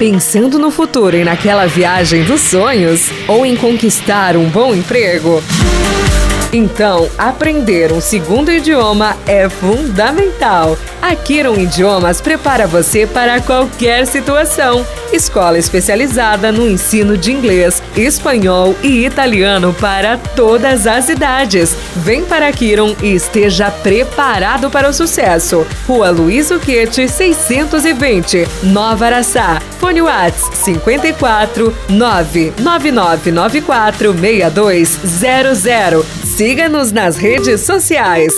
Pensando no futuro e naquela viagem dos sonhos? Ou em conquistar um bom emprego? Então, aprender um segundo idioma é fundamental. A Kiron Idiomas prepara você para qualquer situação. Escola especializada no ensino de inglês, espanhol e italiano para todas as idades. Vem para a Kiron e esteja preparado para o sucesso. Rua Luiz Uquete, 620, Nova Araçá. Fone Whats 54 99994 6200. Siga-nos nas redes sociais